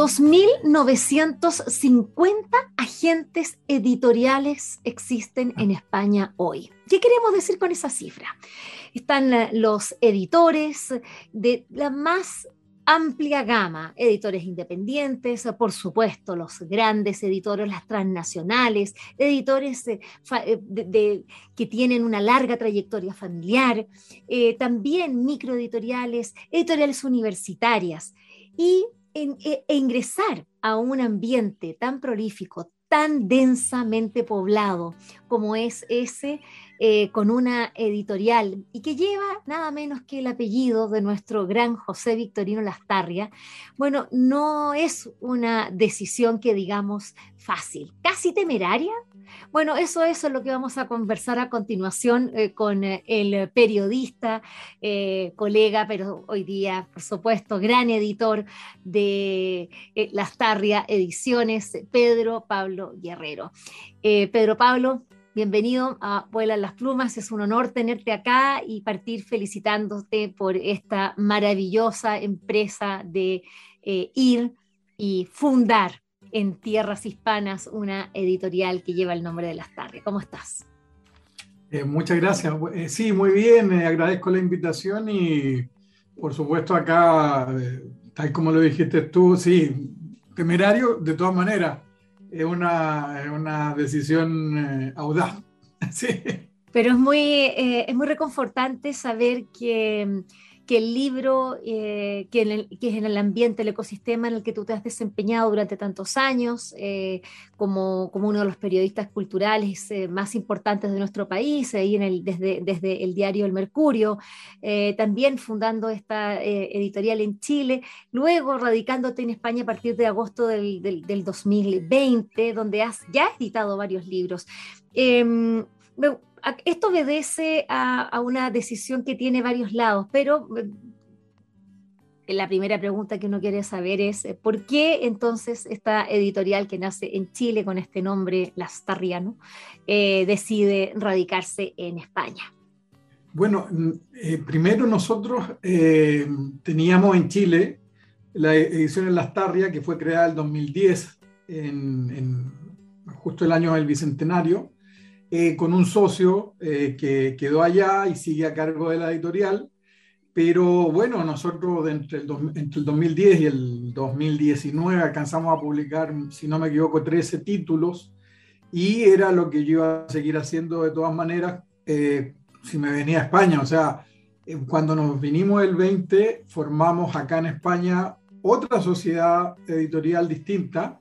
2.950 agentes editoriales existen en España hoy. ¿Qué queremos decir con esa cifra? Están eh, los editores de la más amplia gama, editores independientes, por supuesto, los grandes editores, las transnacionales, editores eh, eh, que tienen una larga trayectoria familiar, también microeditoriales, editoriales universitarias y e, e, ingresar a un ambiente tan prolífico, tan densamente poblado como es ese, eh, con una editorial y que lleva nada menos que el apellido de nuestro gran José Victorino Lastarria, bueno, no es una decisión que digamos fácil, casi temeraria, bueno, eso, es lo que vamos a conversar a continuación eh, con eh, el periodista, colega, pero hoy día, por supuesto, gran editor de Las Tarria Ediciones, Pedro Pablo Guerrero. Pedro Pablo, bienvenido a Vuelan las Plumas. Es un honor tenerte acá y partir felicitándote por esta maravillosa empresa de ir y fundar en tierras hispanas una editorial que lleva el nombre de Las Tardes. ¿Cómo estás? Eh, muchas gracias. Eh, sí, muy bien. Eh, agradezco la invitación y por supuesto acá, tal como lo dijiste tú, sí, temerario de todas maneras. Es una, una decisión audaz. sí. Pero es muy, es muy reconfortante saber que que el libro, eh, que, es en el ambiente, el ecosistema en el que tú te has desempeñado durante tantos años, eh, como, como, uno de los periodistas culturales eh, más importantes de nuestro país, ahí en el, desde, desde el diario El Mercurio, también fundando esta editorial en Chile, luego radicándote en España a partir de agosto del, del, del 2020, donde has ya editado varios libros. Em, esto obedece a, una decisión que tiene varios lados, pero eh, la primera pregunta que uno quiere saber es, eh, ¿por qué entonces esta editorial que nace en Chile con este nombre, Lastarriano, eh, decide radicarse en España? Bueno, primero nosotros teníamos en Chile la edición Lastarria, que fue creada en 2010, en, justo el año del Bicentenario, eh, con un socio eh, que quedó allá y sigue a cargo de la editorial. Pero bueno, nosotros entre el, entre el 2010 y el 2019 alcanzamos a publicar, si no me equivoco, 13 títulos y era lo que yo iba a seguir haciendo de todas maneras eh, si me venía a España. O sea, cuando nos vinimos el 20, formamos acá en España otra sociedad editorial distinta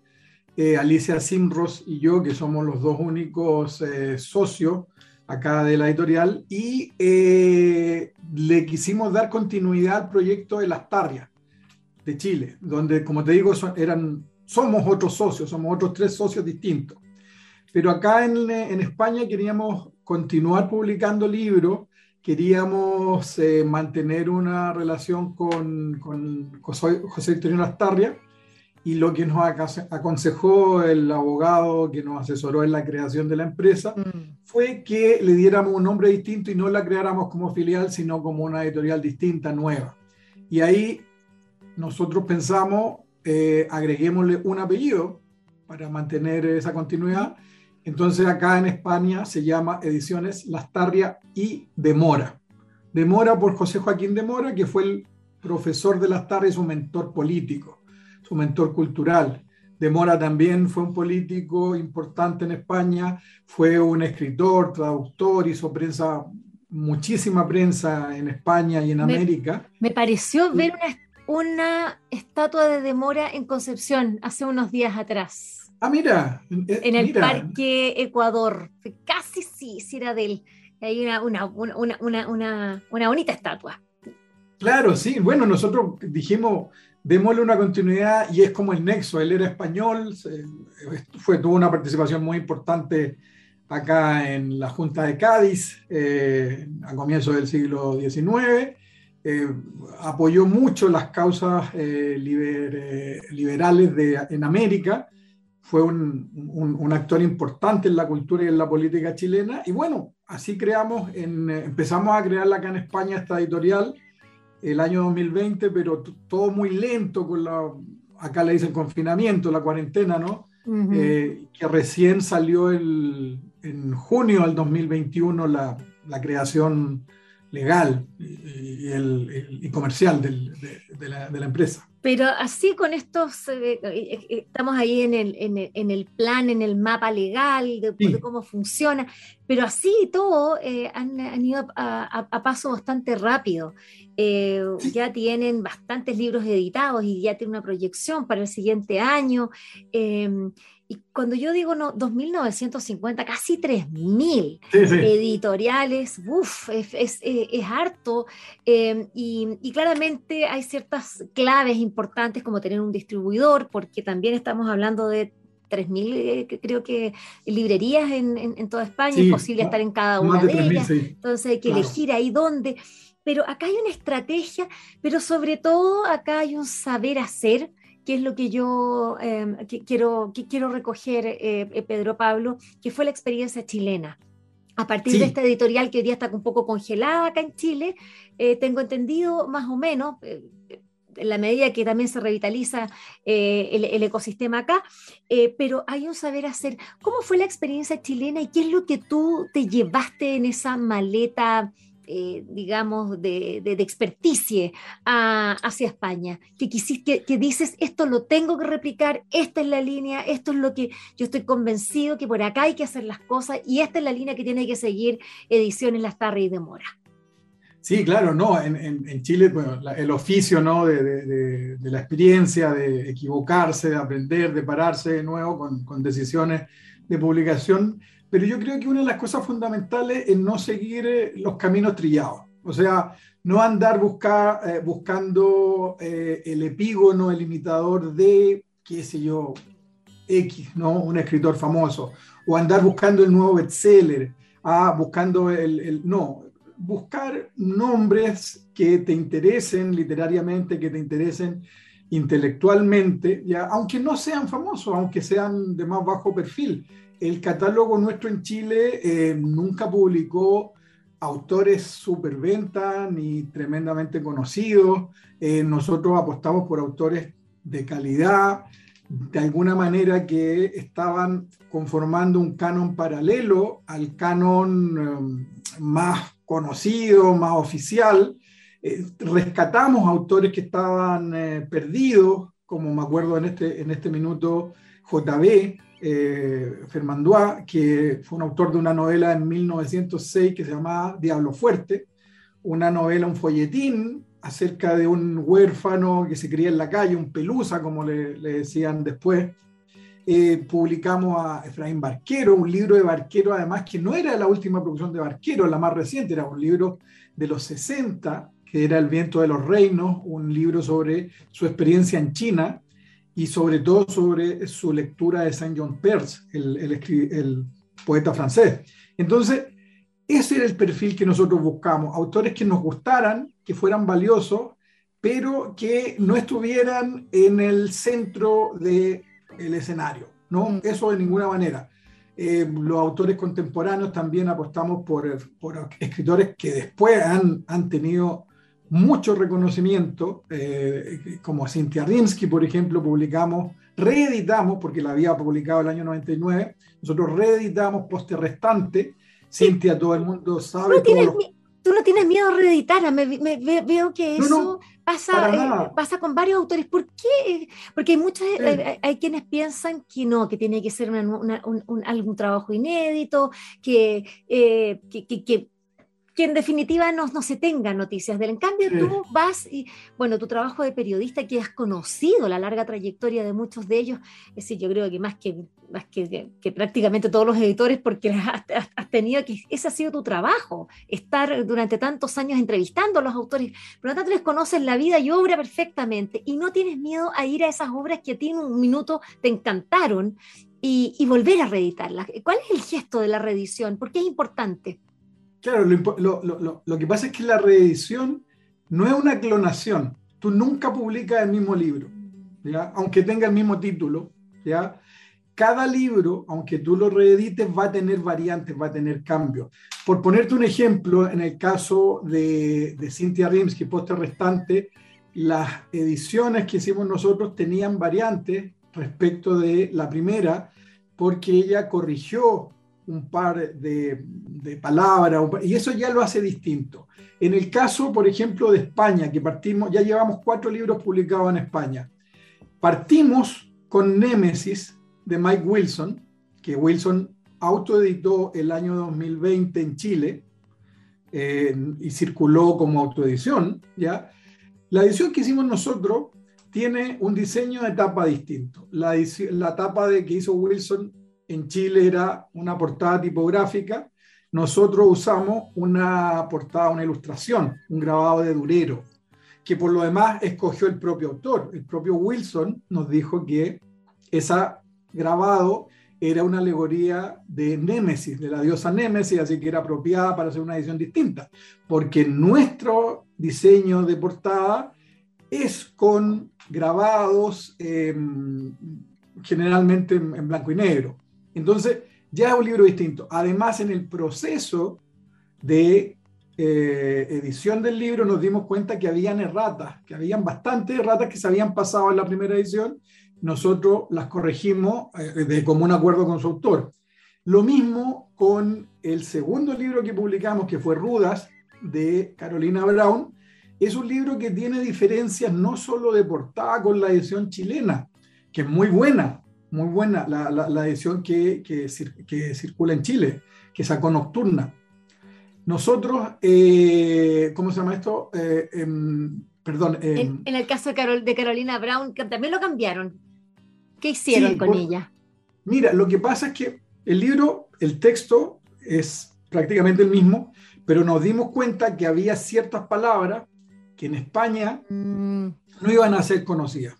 eh, Alicia Simros y yo, que somos los dos únicos eh, socios acá de la editorial, y eh, le quisimos dar continuidad al proyecto de Las Tarrias de Chile, donde, como te digo, eran, somos otros socios, somos otros tres socios distintos. Pero acá en, en España queríamos continuar publicando libros, queríamos mantener una relación con, con José, José Victorino Lastarria, y lo que nos aconsejó el abogado que nos asesoró en la creación de la empresa mm. fue que le diéramos un nombre distinto y no la creáramos como filial, sino como una editorial distinta, nueva. Y ahí nosotros pensamos, eh, agreguémosle un apellido para mantener esa continuidad. Entonces acá en España se llama Ediciones Lastarria y Demora. Demora por José Joaquín Demora, que fue el profesor de Lastarria y su mentor político su mentor cultural. De Mora también fue un político importante en España, fue un escritor, traductor, hizo prensa, muchísima prensa en España y en América. Me pareció ver una, una estatua de Demora en Concepción hace unos días atrás. Ah, mira. Eh, en el Parque Ecuador. Casi sí, sí era de él. Hay una, una, una bonita estatua. Claro, sí. Bueno, nosotros dijimos, démosle una continuidad y es como el nexo. Él era español, fue, tuvo una participación muy importante acá en la Junta de Cádiz eh, a comienzos del siglo XIX. Eh, apoyó mucho las causas eh, liberales en América, fue un, un, actor importante en la cultura y en la política chilena. Y bueno, así creamos, en, empezamos a crearla acá en España esta editorial el año 2020, pero todo muy lento con la, acá le dicen confinamiento, la cuarentena, ¿no? Eh, que recién salió el, en junio del 2021 la, la creación legal y, el, y comercial del, de, la, de, la, empresa. Pero así con estos, eh, eh, estamos ahí en el, en, el, en el, plan, en el mapa legal de, cómo funciona, pero así todo han, han, ido a, a, paso bastante rápido. Ya tienen bastantes libros editados y ya tienen una proyección para el siguiente año. Y cuando yo digo no, 2.950, casi 3.000 editoriales, uff, es, es, harto. Em, y, claramente hay ciertas claves importantes como tener un distribuidor, porque también estamos hablando de 3.000, eh, creo que librerías en, en, toda España, es posible estar en cada una de, ellas. Entonces hay que elegir ahí dónde. Pero acá hay una estrategia, pero sobre todo acá hay un saber hacer que es lo que yo em, quiero, quiero recoger, eh, eh, Pedro Pablo, que fue la experiencia chilena. A partir de esta editorial que hoy día está un poco congelada acá en Chile, eh, tengo entendido más o menos, en la medida que también se revitaliza el, el, ecosistema acá, pero hay un saber hacer. ¿Cómo fue la experiencia chilena y qué es lo que tú te llevaste en esa maleta? Eh, digamos, de, de, experticie hacia España, que, quisiste, que, dices, esto lo tengo que replicar, esta es la línea, esto es lo que yo estoy convencido que por acá hay que hacer las cosas y esta es la línea que tiene que seguir Ediciones Lastarria y Demora. Sí, claro, no, en, en, Chile bueno, el oficio ¿no? De, de, la experiencia, de equivocarse, de aprender, de pararse de nuevo con, con decisiones de publicación, pero yo creo que una de las cosas fundamentales es no seguir eh, los caminos trillados. O sea, no andar buscar, eh, buscando eh, el epígono, el imitador de, qué sé yo, X, ¿no? Un escritor famoso. O andar buscando el nuevo bestseller. Ah, buscando el, el, No, buscar nombres que te interesen literariamente, que te interesen intelectualmente, ya, aunque no sean famosos, aunque sean de más bajo perfil el catálogo nuestro en Chile eh, nunca publicó autores superventa ni tremendamente conocidos. Eh, nosotros apostamos por autores de calidad, de alguna manera que estaban conformando un canon paralelo al canon um, más conocido, más oficial. Eh, rescatamos autores que estaban perdidos, como me acuerdo en este, en este minuto JB, eh, que fue un autor de una novela en 1906 que se llamaba Diablo Fuerte, una novela, un folletín acerca de un huérfano que se cría en la calle, un pelusa, como le, decían después. Eh, publicamos a Efraín Barquero, un libro de Barquero, además que no era la última producción de Barquero, la más reciente, era un libro de los 60, que era El viento de los reinos, un libro sobre su experiencia en China, y sobre todo sobre su lectura de Saint-John Perse, el, el, poeta francés. Entonces, ese era el perfil que nosotros buscamos, autores que nos gustaran, que fueran valiosos, pero que no estuvieran en el centro del el escenario, ¿no? Mm. Eso de ninguna manera. Eh, los autores contemporáneos también apostamos por, por escritores que después han, han tenido mucho reconocimiento, eh, como Cynthia Rimsky, por ejemplo, publicamos, reeditamos, porque la había publicado el año 99, nosotros reeditamos Poste Restante, Cynthia, todo el mundo sabe. Tú no tienes miedo a reeditar, me, veo que eso pasa, eh, pasa con varios autores. ¿Por qué? Porque hay, muchos, hay, quienes piensan que no, que tiene que ser un, algún trabajo inédito, que, eh, que, que que en definitiva no, no se tengan noticias de él. En cambio, tú vas y, bueno, tu trabajo de periodista que has conocido la larga trayectoria de muchos de ellos, es decir, yo creo que más que, más que, que, prácticamente todos los editores, porque has, has, tenido que, ese ha sido tu trabajo, estar durante tantos años entrevistando a los autores, por lo tanto les conoces la vida y obra perfectamente y no tienes miedo a ir a esas obras que a ti en un minuto te encantaron y, y volver a reeditarlas. ¿Cuál es el gesto de la reedición? ¿Por qué es importante? Claro, lo, lo, lo, que pasa es que la reedición no es una clonación. Tú nunca publicas el mismo libro, ¿ya? aunque tenga el mismo título. ¿ya? Cada libro, aunque tú lo reedites, va a tener variantes, va a tener cambios. Por ponerte un ejemplo, en el caso de, de Cynthia Rimsky, Poste Restante, las ediciones que hicimos nosotros tenían variantes respecto de la primera, porque ella corrigió un par de, palabras, y eso ya lo hace distinto. En el caso, por ejemplo, de España, que partimos, ya llevamos cuatro libros publicados en España. Partimos con Némesis de Mike Wilson, que Wilson autoeditó el año 2020 en Chile y circuló como autoedición, ¿ya? La edición que hicimos nosotros tiene un diseño de tapa distinto. La, la tapa de, que hizo Wilson en Chile era una portada tipográfica, nosotros usamos una portada, una ilustración, un grabado de Durero, que por lo demás escogió el propio autor. El propio Wilson nos dijo que ese grabado era una alegoría de Némesis, de la diosa Némesis, así que era apropiada para hacer una edición distinta, porque nuestro diseño de portada es con grabados em, generalmente en blanco y negro. Entonces, ya es un libro distinto. Además, en el proceso de eh, edición del libro nos dimos cuenta que habían erratas, que habían bastantes erratas que se habían pasado en la primera edición. Nosotros las corregimos eh, de común acuerdo con su autor. Lo mismo con el segundo libro que publicamos, que fue Rudas, de Carolina Brown. Es un libro que tiene diferencias no solo de portada con la edición chilena, que es muy buena, muy buena la, la, edición que, que, que, circula en Chile, que sacó Nocturna. Nosotros, eh, ¿cómo se llama esto? Eh, em, perdón. Em, en, el caso de, Carol, de Carolina Brown, que también lo cambiaron. ¿Qué hicieron con ella? Mira, lo que pasa es que el libro, el texto es prácticamente el mismo, pero nos dimos cuenta que había ciertas palabras que en España mm. no iban a ser conocidas.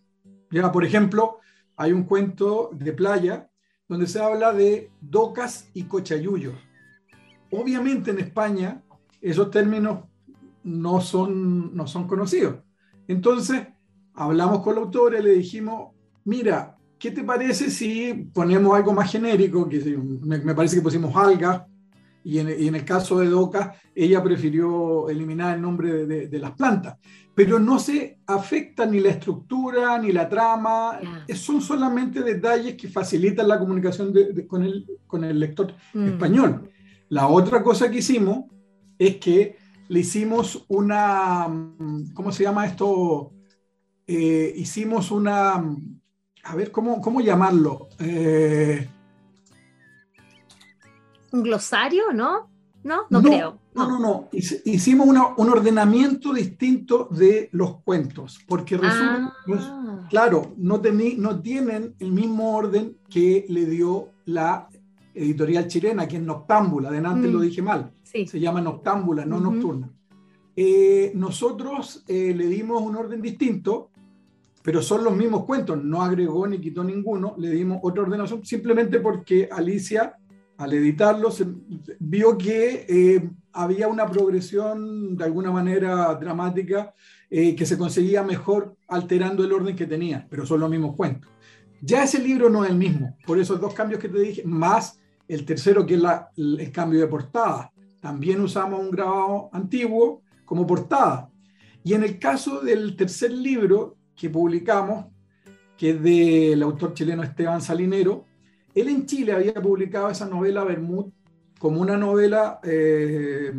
Ya, por ejemplo, hay un cuento de playa donde se habla de docas y cochayullos. Obviamente en España esos términos no son, no son conocidos. Entonces hablamos con la autora y le dijimos, mira, ¿qué te parece si ponemos algo más genérico? Que me, me parece que pusimos algas y en, el caso de Doca, ella prefirió eliminar el nombre de, las plantas. Pero no se afecta ni la estructura ni la trama, son solamente detalles que facilitan la comunicación con, el, con el lector mm. español. La otra cosa que hicimos es que le hicimos una, ¿cómo se llama esto? Eh, hicimos una, a ver, ¿cómo, cómo llamarlo? Eh, un glosario, ¿no? No, no, creo. No, no, no. Hicimos un ordenamiento distinto de los cuentos, porque resulta, ah. claro, no, no tienen el mismo orden que le dio la editorial chilena, que es Noctámbula, de antes lo mm. dije mal, se llama Noctámbula, no Nocturna. Eh, nosotros eh, le dimos un orden distinto, pero son los mismos cuentos, no agregó ni quitó ninguno, le dimos otra ordenación simplemente porque Alicia al editarlo, vio que eh, había una progresión de alguna manera dramática eh, que se conseguía mejor alterando el orden que tenía, pero son los mismos cuentos. Ya ese libro no es el mismo, por esos dos cambios que te dije, más el tercero que es el cambio de portada. También usamos un grabado antiguo como portada. Y en el caso del tercer libro que publicamos, que es del autor chileno Esteban Salinero, él en Chile había publicado esa novela Bermud como una novela eh,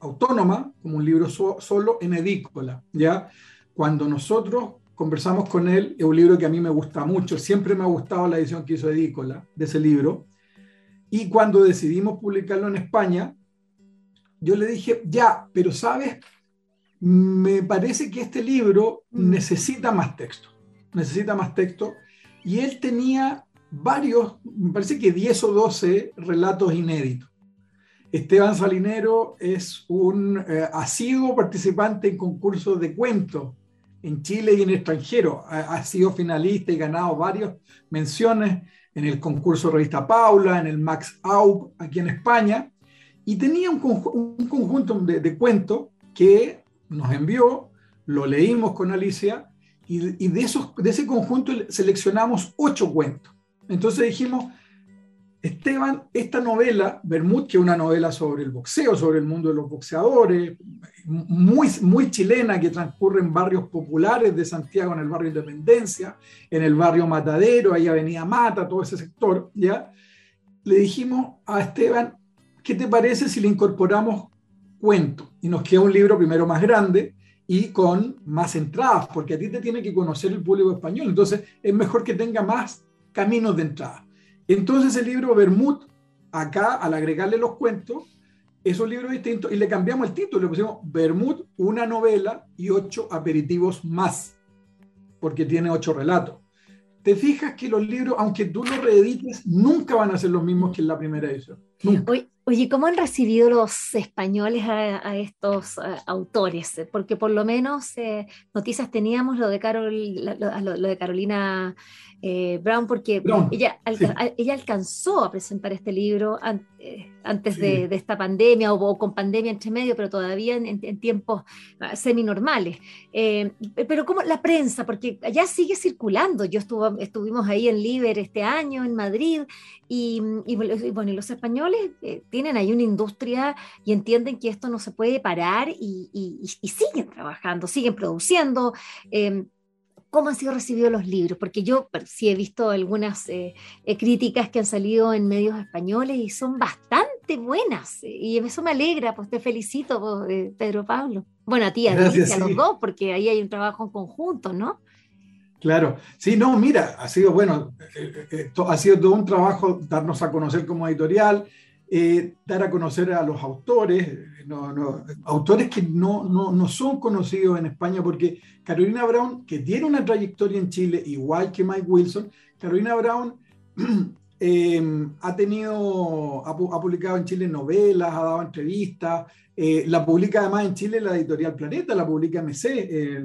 autónoma, como un libro solo en edícola. ¿ya? Cuando nosotros conversamos con él, es un libro que a mí me gusta mucho, siempre me ha gustado la edición que hizo edícola de ese libro, y cuando decidimos publicarlo en España, yo le dije, ya, pero sabes, me parece que este libro mm. necesita más texto, necesita más texto. Y él tenía varios, me parece que 10 o 12 relatos inéditos. Esteban Salinero es un eh, asiduo participante en concursos de cuentos en Chile y en extranjero. Ha, sido finalista y ganado varias menciones en el concurso Revista Paula, en el Max Aub aquí en España. Y tenía un, conjunto de, cuentos que nos envió, lo leímos con Alicia y, de, esos, de ese conjunto seleccionamos ocho cuentos. Entonces dijimos, Esteban, esta novela, Bermud, que es una novela sobre el boxeo, sobre el mundo de los boxeadores, muy, muy chilena, que transcurre en barrios populares de Santiago, en el barrio Independencia, en el barrio Matadero, ahí Avenida Mata, todo ese sector, ¿ya? Le dijimos a Esteban, ¿qué te parece si le incorporamos cuento? Y nos queda un libro primero más grande y con más entradas, porque a ti te tiene que conocer el público español, entonces es mejor que tenga más caminos de entrada. Entonces el libro Bermud, acá al agregarle los cuentos, es un libro distinto y le cambiamos el título, le pusimos Bermud, una novela y ocho aperitivos más, porque tiene ocho relatos. Te fijas que los libros, aunque tú los reedites, nunca van a ser los mismos que en la primera edición. Oye, ¿cómo han recibido los españoles a, estos autores? Porque por lo menos eh, noticias teníamos lo de, Carol, lo de Carolina eh, Brown, porque ella, ella alcanzó a presentar este libro eh, antes de, esta pandemia o, con pandemia entre medio, pero todavía en, tiempos ah, semi-normales. Eh, pero como la prensa, porque allá sigue circulando. Yo estuvo, estuvimos ahí en Liber este año, en Madrid, y, bueno, los españoles tienen ahí una industria y entienden que esto no se puede parar y, y siguen trabajando, siguen produciendo cómo han sido recibidos los libros, porque yo sí he visto algunas eh, eh, críticas que han salido en medios españoles y son bastante buenas, y eso me alegra, pues te felicito, pues, Pedro Pablo. Bueno, a ti, a, a los dos, porque ahí hay un trabajo en conjunto, ¿no? Claro, sí, no, mira, ha sido bueno, eh, ha sido todo un trabajo darnos a conocer como editorial, eh, dar a conocer a los autores, autores que no, no, son conocidos en España, porque Carolina Brown, que tiene una trayectoria en Chile, igual que Mike Wilson, Carolina Brown em, ha tenido, ha, publicado en Chile novelas, ha dado entrevistas, eh, la publica además en Chile la editorial Planeta, la publica MC, eh,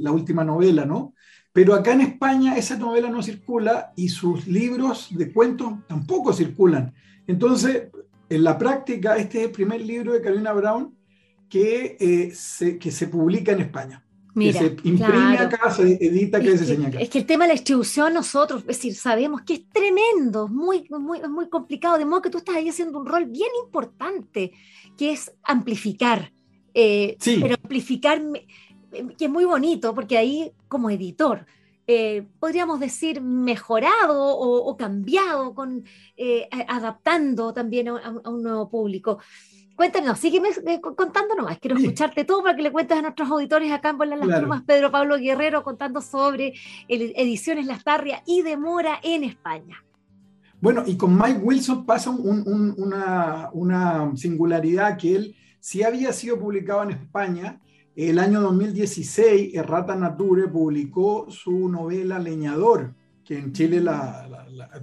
la última novela, ¿no? Pero acá en España esa novela no circula y sus libros de cuentos tampoco circulan. Entonces, en la práctica, este es el primer libro de Carolina Brown eh, que se publica en España. Mira, que se imprime acá, se edita acá y se enseña acá. Es que el tema de la distribución, nosotros, es decir, sabemos que es tremendo, muy, muy, muy complicado, de modo que tú estás ahí haciendo un rol bien importante, que es amplificar. Eh, sí. Pero amplificar, que es muy bonito, porque ahí, como editor, eh, podríamos decir, mejorado o, cambiado, con, eh, adaptando también a, un nuevo público. Cuéntanos, sígueme eh, contando nomás, quiero escucharte todo para que le cuentes a nuestros auditores acá en Bolas las Plumas, Pedro Pablo Guerrero contando sobre Ediciones Las Tarrias y Demora en España. Bueno, y con Mike Wilson pasa una, una singularidad que él sí había sido publicado en España, el año 2016, Errata Nature publicó su novela Leñador, que en Chile la,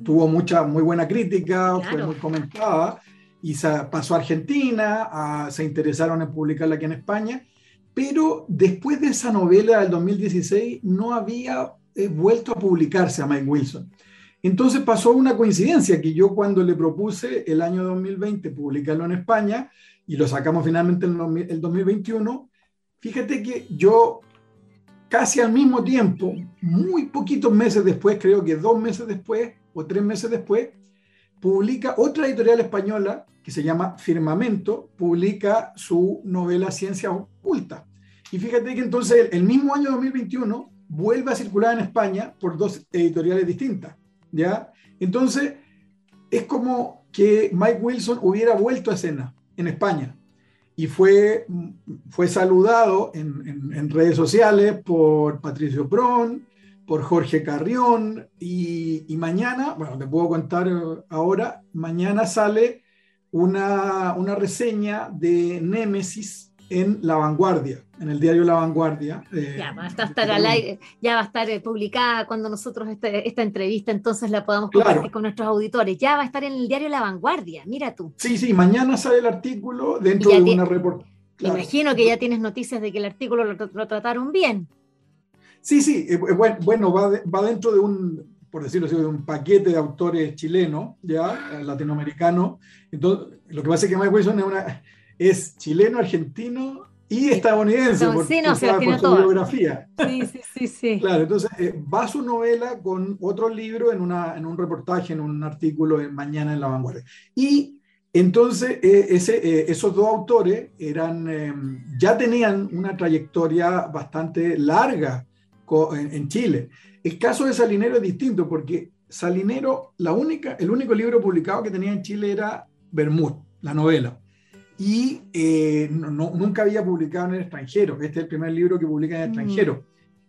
tuvo mucha, muy buena crítica, fue muy comentada, y pasó a Argentina, se interesaron en publicarla aquí en España, pero después de esa novela del 2016 no había eh, vuelto a publicarse a Mike Wilson. Entonces pasó una coincidencia que yo cuando le propuse el año 2020 publicarlo en España y lo sacamos finalmente en el 2021, Fíjate que yo casi al mismo tiempo, muy poquitos meses después, creo que dos meses después o tres meses después, publica otra editorial española que se llama Firmamento, publica su novela Ciencia Oculta. Y fíjate que entonces el mismo año 2021 vuelve a circular en España por dos editoriales distintas, ¿ya? Entonces es como que Mike Wilson hubiera vuelto a escena en España, y fue, fue saludado en, redes sociales por Patricio Pron, por Jorge Carrión y, y, mañana, bueno, te puedo contar ahora, mañana sale una, una reseña de Némesis en La Vanguardia, en el diario La Vanguardia. Eh, ya, va a estar, ya va a estar eh, publicada cuando nosotros este, esta entrevista entonces la podamos compartir con nuestros auditores. Ya va a estar en el diario La Vanguardia, mira tú. Sí, sí, mañana sale el artículo dentro de una reportaje. Me imagino que ya tienes noticias de que el artículo lo, trataron bien. Sí, sí, eh, bueno, va, va dentro de un, por decirlo así, de un paquete de autores chilenos, ya, latinoamericanos. Entonces, lo que pasa es que Mike Wilson es una es chileno, argentino y estadounidense por, sí, no, su biografía. Sí, sí, sí, sí. Claro, entonces eh, va su novela con otro libro en, una, en un reportaje, en un artículo en Mañana en la Vanguardia. Y entonces eh, ese, eh, esos dos autores eran, em, ya tenían una trayectoria bastante larga en, Chile. El caso de Salinero es distinto porque Salinero, la única, el único libro publicado que tenía en Chile era Bermud, la novela y eh, nunca había publicado en el extranjero. Este es el primer libro que publica en el extranjero.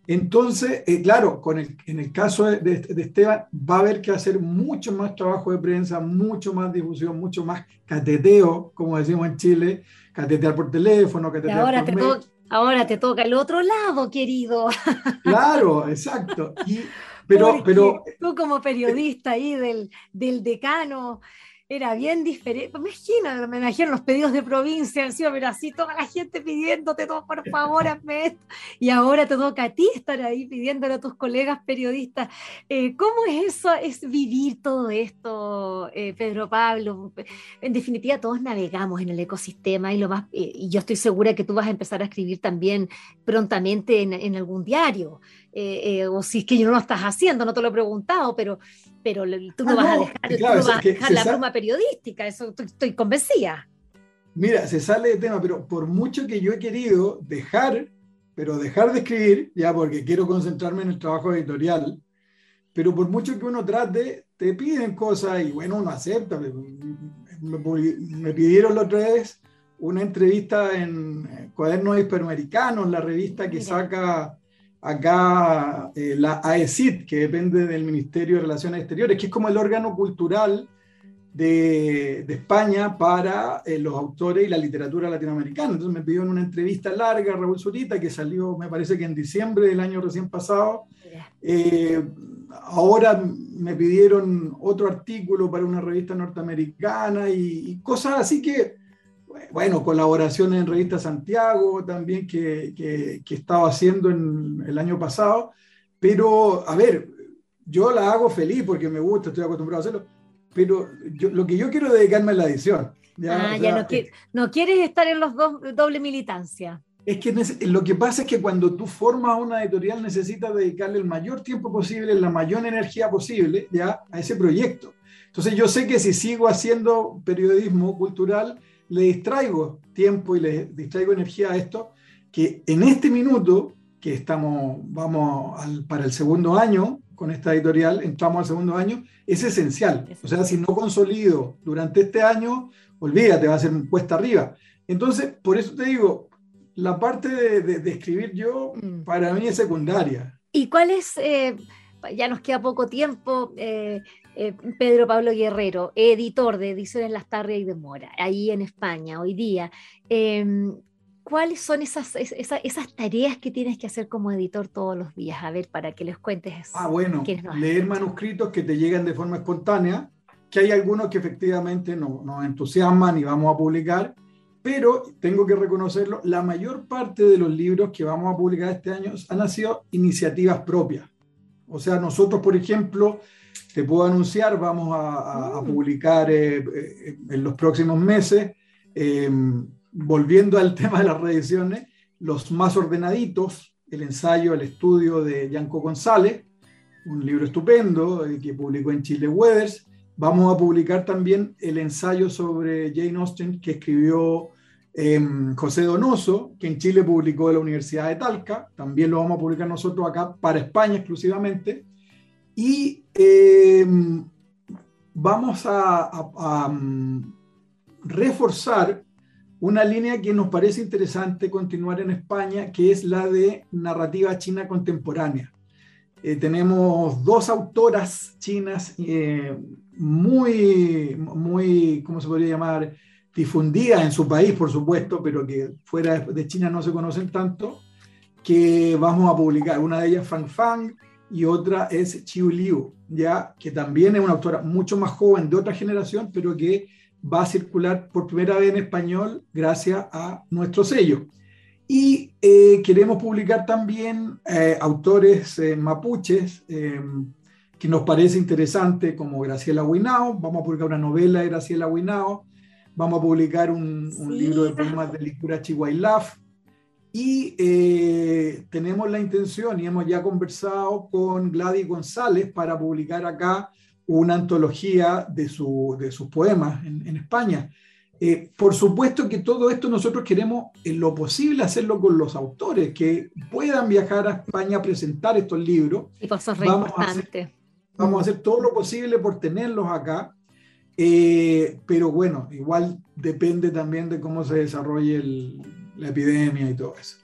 Entonces, eh, claro, con el, en el caso de, Esteban, va a haber que hacer mucho más trabajo de prensa, mucho más difusión, mucho más cateteo, como decimos en Chile, catetear por teléfono, catetear ahora por te Ahora te toca el otro lado, querido. Claro, exacto. Y, pero, pero, tú como periodista ahí del, del decano, era bien diferente. Me imagino, me imagino los pedidos de provincia, encima, pero así toda la gente pidiéndote todo, por favor, hazme esto. Y ahora te toca a ti estar ahí pidiéndole a tus colegas periodistas. Eh, ¿Cómo es eso? Es vivir todo esto, eh, Pedro Pablo. En definitiva, todos navegamos en el ecosistema y lo más, eh, y yo estoy segura que tú vas a empezar a escribir también prontamente en, en algún diario. o si es que yo no lo estás haciendo, no te lo he preguntado, pero pero tú no, ah, vas, a dejar, la pluma periodística, eso estoy, convencida. Mira, se sale de tema, pero por mucho que yo he querido dejar, pero dejar de escribir, ya porque quiero concentrarme en el trabajo editorial, pero por mucho que uno trate, te piden cosas y bueno, uno acepta. Me, pidieron la otra vez una entrevista en Cuadernos Hispanoamericanos, la revista que saca acá eh, la AECID, que depende del Ministerio de Relaciones Exteriores, que es como el órgano cultural de, España para eh, los autores y la literatura latinoamericana. Entonces me pidió en una entrevista larga Raúl Zurita, que salió, me parece que en diciembre del año recién pasado. Eh, ahora me pidieron otro artículo para una revista norteamericana y cosas así que bueno, colaboraciones en Revista Santiago también que, que, estaba haciendo en el año pasado, pero a ver, yo la hago feliz porque me gusta, estoy acostumbrado a hacerlo, pero lo que yo quiero dedicarme es la edición. ah, ya no, no, quieres estar en los dos, doble militancia. Es que lo que pasa es que cuando tú formas una editorial necesitas dedicarle el mayor tiempo posible, la mayor energía posible ya a ese proyecto. Entonces yo sé que si sigo haciendo periodismo cultural, le distraigo tiempo y le distraigo energía a esto, que en este minuto, que estamos, vamos para el segundo año con esta editorial, entramos al segundo año, es esencial. O sea, si no consolido durante este año, olvídate, va a ser cuesta arriba. Entonces, por eso te digo, la parte de, escribir yo, mm. para mí es secundaria. ¿Y cuál es, eh, ya nos queda poco tiempo, eh, eh, Pedro Pablo Guerrero, editor de Ediciones Las Tardes y de Mora, ahí en España hoy día. Em, ¿Cuáles son esas, esas, tareas que tienes que hacer como editor todos los días? A ver, para que les cuentes. Ah, bueno, leer manuscritos que te llegan de forma espontánea, que hay algunos que efectivamente no, nos entusiasman y vamos a publicar, pero tengo que reconocerlo, la mayor parte de los libros que vamos a publicar este año han sido iniciativas propias. O sea, nosotros, por ejemplo, te puedo anunciar, vamos a, mm. publicar eh, eh, en los próximos meses, eh, volviendo al tema de las reediciones, los más ordenaditos, el ensayo, el estudio de Yanko González, un libro estupendo que publicó en Chile Weathers. Vamos a publicar también el ensayo sobre Jane Austen que escribió José Donoso, que en Chile publicó de la Universidad de Talca. También lo vamos a publicar nosotros acá para España exclusivamente. Y em, vamos a, mm, reforzar una línea que nos parece interesante continuar en España, que es la de narrativa china contemporánea. tenemos dos autoras chinas muy, muy, ¿cómo se podría llamar? Difundidas en su país, por supuesto, pero que fuera de China no se conocen tanto, que vamos a publicar. Una de ellas, Fang Fang, y otra es Chiu Liu, ya que también es una autora mucho más joven de otra generación, pero que va a circular por primera vez en español gracias a nuestro sello. Y eh, queremos publicar también eh, autores eh, mapuches que nos parece interesante, como Graciela Huinao. Vamos a publicar una novela de Graciela Huinao. Vamos a publicar un, libro de poemas de Licura Chihuailaf. Y tenemos la intención, y hemos ya conversado con Gladys González para publicar acá una antología de, su, de sus poemas en, en España. Eh, por supuesto que todo esto nosotros queremos en lo posible hacerlo con los autores, que puedan viajar a España a presentar estos libros. Y por eso es vamos importante. A hacer, vamos a hacer todo lo posible por tenerlos acá, eh, pero bueno, igual depende también de cómo se desarrolle la epidemia y todo eso.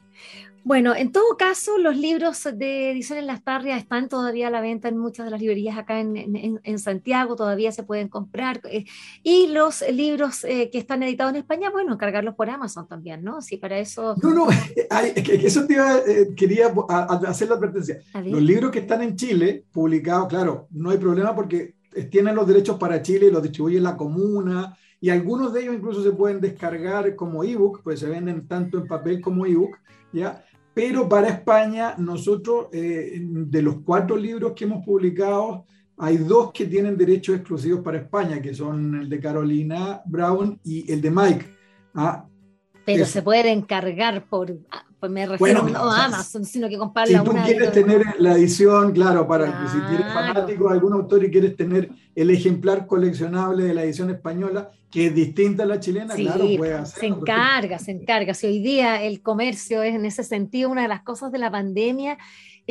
Bueno, en todo caso, los libros de Ediciones Las Tarrias están todavía a la venta en muchas de las librerías acá en, Santiago, todavía se pueden comprar. Eh, y los libros eh, que están editados en España, bueno, cargarlos por Amazon también, ¿no? Sí, para eso... No, no, eso te iba, eh, quería hacer la advertencia. Los libros que están en Chile, publicados, claro, no hay problema porque tienen los derechos para Chile y los distribuye la comuna, y algunos de ellos incluso se pueden descargar como ebook, pues se venden tanto en papel como ebook, ¿ya? Pero para España, nosotros, eh, de los cuatro libros que hemos publicado, hay dos que tienen derechos exclusivos para España, que son el de Carolina Brown y el de Mike. ¿ah? Pero se pueden encargar por, pues me refiero no a Amazon, sino que comprarla Si tú quieres tener la edición, claro, para si tienes fanático de algún autor y quieres tener el ejemplar coleccionable de la edición española, que es distinta a la chilena, claro, puede hacerlo. Se encarga, se encarga. Si hoy día el comercio es en ese sentido una de las cosas de la pandemia,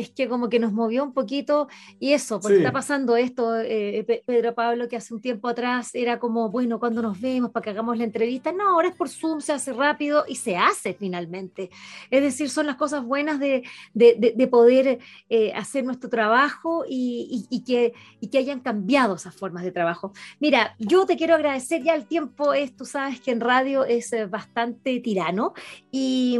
es que como que nos movió un poquito y eso, porque está pasando esto, eh, Pedro Pablo, que hace un tiempo atrás era como, bueno, cuando nos vemos para que hagamos la entrevista, no, ahora es por Zoom, se hace rápido y se hace finalmente. Es decir, son las cosas buenas de, de, poder eh, hacer nuestro trabajo y, y, que, y que hayan cambiado esas formas de trabajo. Mira, yo te quiero agradecer, ya el tiempo es, tú sabes que en radio es eh, bastante tirano y,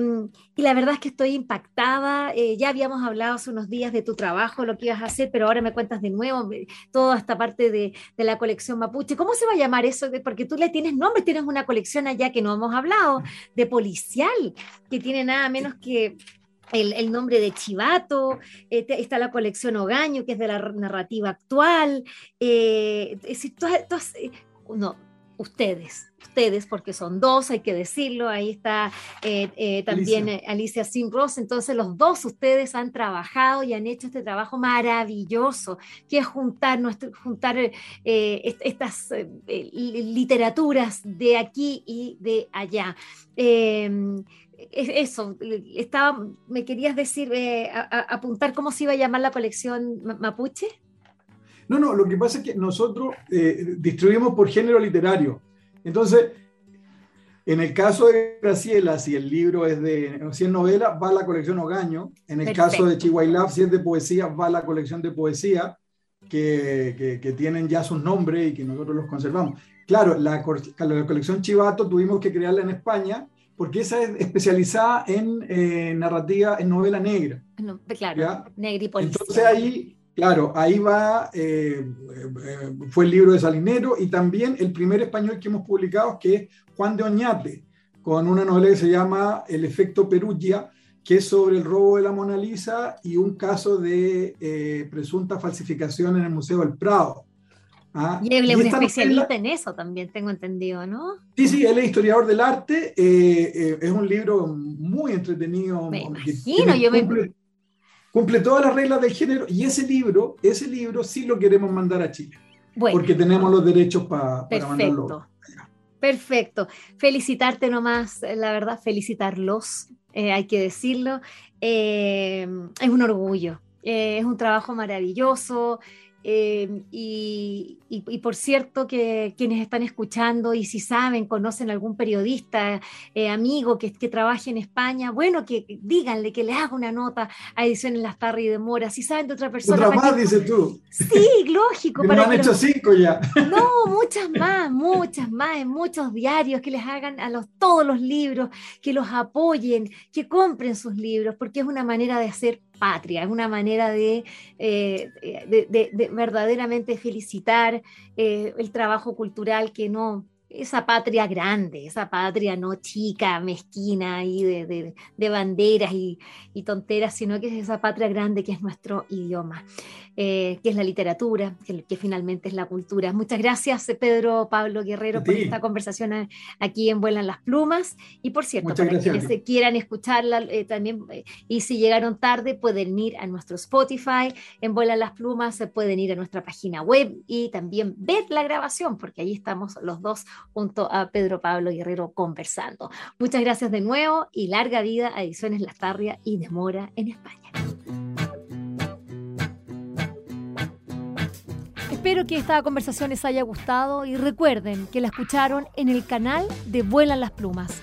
y la verdad es que estoy impactada, ya habíamos hablado hace unos días de tu trabajo, lo que ibas a hacer, pero ahora me cuentas de nuevo toda esta parte de, de la colección mapuche. ¿Cómo se va a llamar eso? Porque tú le tienes nombre, tienes una colección allá que no hemos hablado, de policial, que tiene nada menos que el, el, nombre de Chivato, eh, está la colección Ogaño, que es de la narrativa actual. Eh, eh, no, ustedes, ustedes, porque son dos, hay que decirlo, ahí está eh, eh, también Alicia, Alicia Simros, entonces los dos ustedes han trabajado y han hecho este trabajo maravilloso, que es juntar, nuestro, juntar eh, estas literaturas de aquí y de allá. Em, eso, estaba, me querías decir, apuntar cómo se iba a llamar la colección Mapuche. No, no, lo que pasa es que nosotros eh, distribuimos por género literario. Entonces, en el caso de Graciela, si el libro es de, si es novela, va a la colección Ogaño. En el caso de Chihuahua, si es de poesía, va a la colección de poesía, que, que, tienen ya sus nombres y que nosotros los conservamos. Claro, la, la, colección Chivato tuvimos que crearla en España porque esa es especializada en eh, narrativa, en novela negra. claro, negra y. Entonces ahí Claro, ahí va, eh, eh, fue el libro de Salinero y también el primer español que hemos publicado, que es Juan de Oñate, con una novela que se llama El efecto Perugia, que es sobre el robo de la Mona Lisa y un caso de eh, presunta falsificación en el Museo del Prado. ¿Ah? Y él es un especialista en eso también, tengo entendido, ¿no? Sí, sí, él es historiador del arte, es un libro muy entretenido. Me imagino, yo me cumple todas las reglas del género y ese libro, ese libro sí lo queremos mandar a Chile. porque tenemos los derechos para mandarlo. Perfecto. Felicitarte nomás, la verdad, felicitarlos, eh, hay que decirlo. Eh, es un orgullo, eh, es un trabajo maravilloso. Eh, y, por cierto que quienes están escuchando y si saben, conocen algún periodista, eh, amigo que, que, trabaje en España, bueno, que, díganle que le haga una nota a Ediciones Lastarri y de Mora. Si saben de otra persona... Otra más, dices tú. Sí, lógico. para han hecho cinco ya. No, muchas más, muchas más, en muchos diarios, que les hagan a los, todos los libros, que los apoyen, que compren sus libros, porque es una manera de hacer patria, es una manera de, eh, de, verdaderamente felicitar eh, el trabajo cultural que no, esa patria grande, esa patria no chica, mezquina y de, banderas y, tonteras, sino que es esa patria grande que es nuestro idioma, eh, que es la literatura, que, finalmente es la cultura. Muchas gracias, Pedro Pablo Guerrero, por esta conversación aquí en Vuelan las Plumas. Y por cierto, para quienes quieran escucharla eh, también, eh, y si llegaron tarde, pueden ir a nuestro Spotify, en Vuelan las Plumas, pueden ir a nuestra página web y también ver la grabación, porque ahí estamos los dos junto a Pedro Pablo Guerrero conversando. Muchas gracias de nuevo y larga vida a Ediciones Lastarria y Demora en España. Espero que esta conversación les haya gustado y recuerden que la escucharon en el canal de Vuelan las Plumas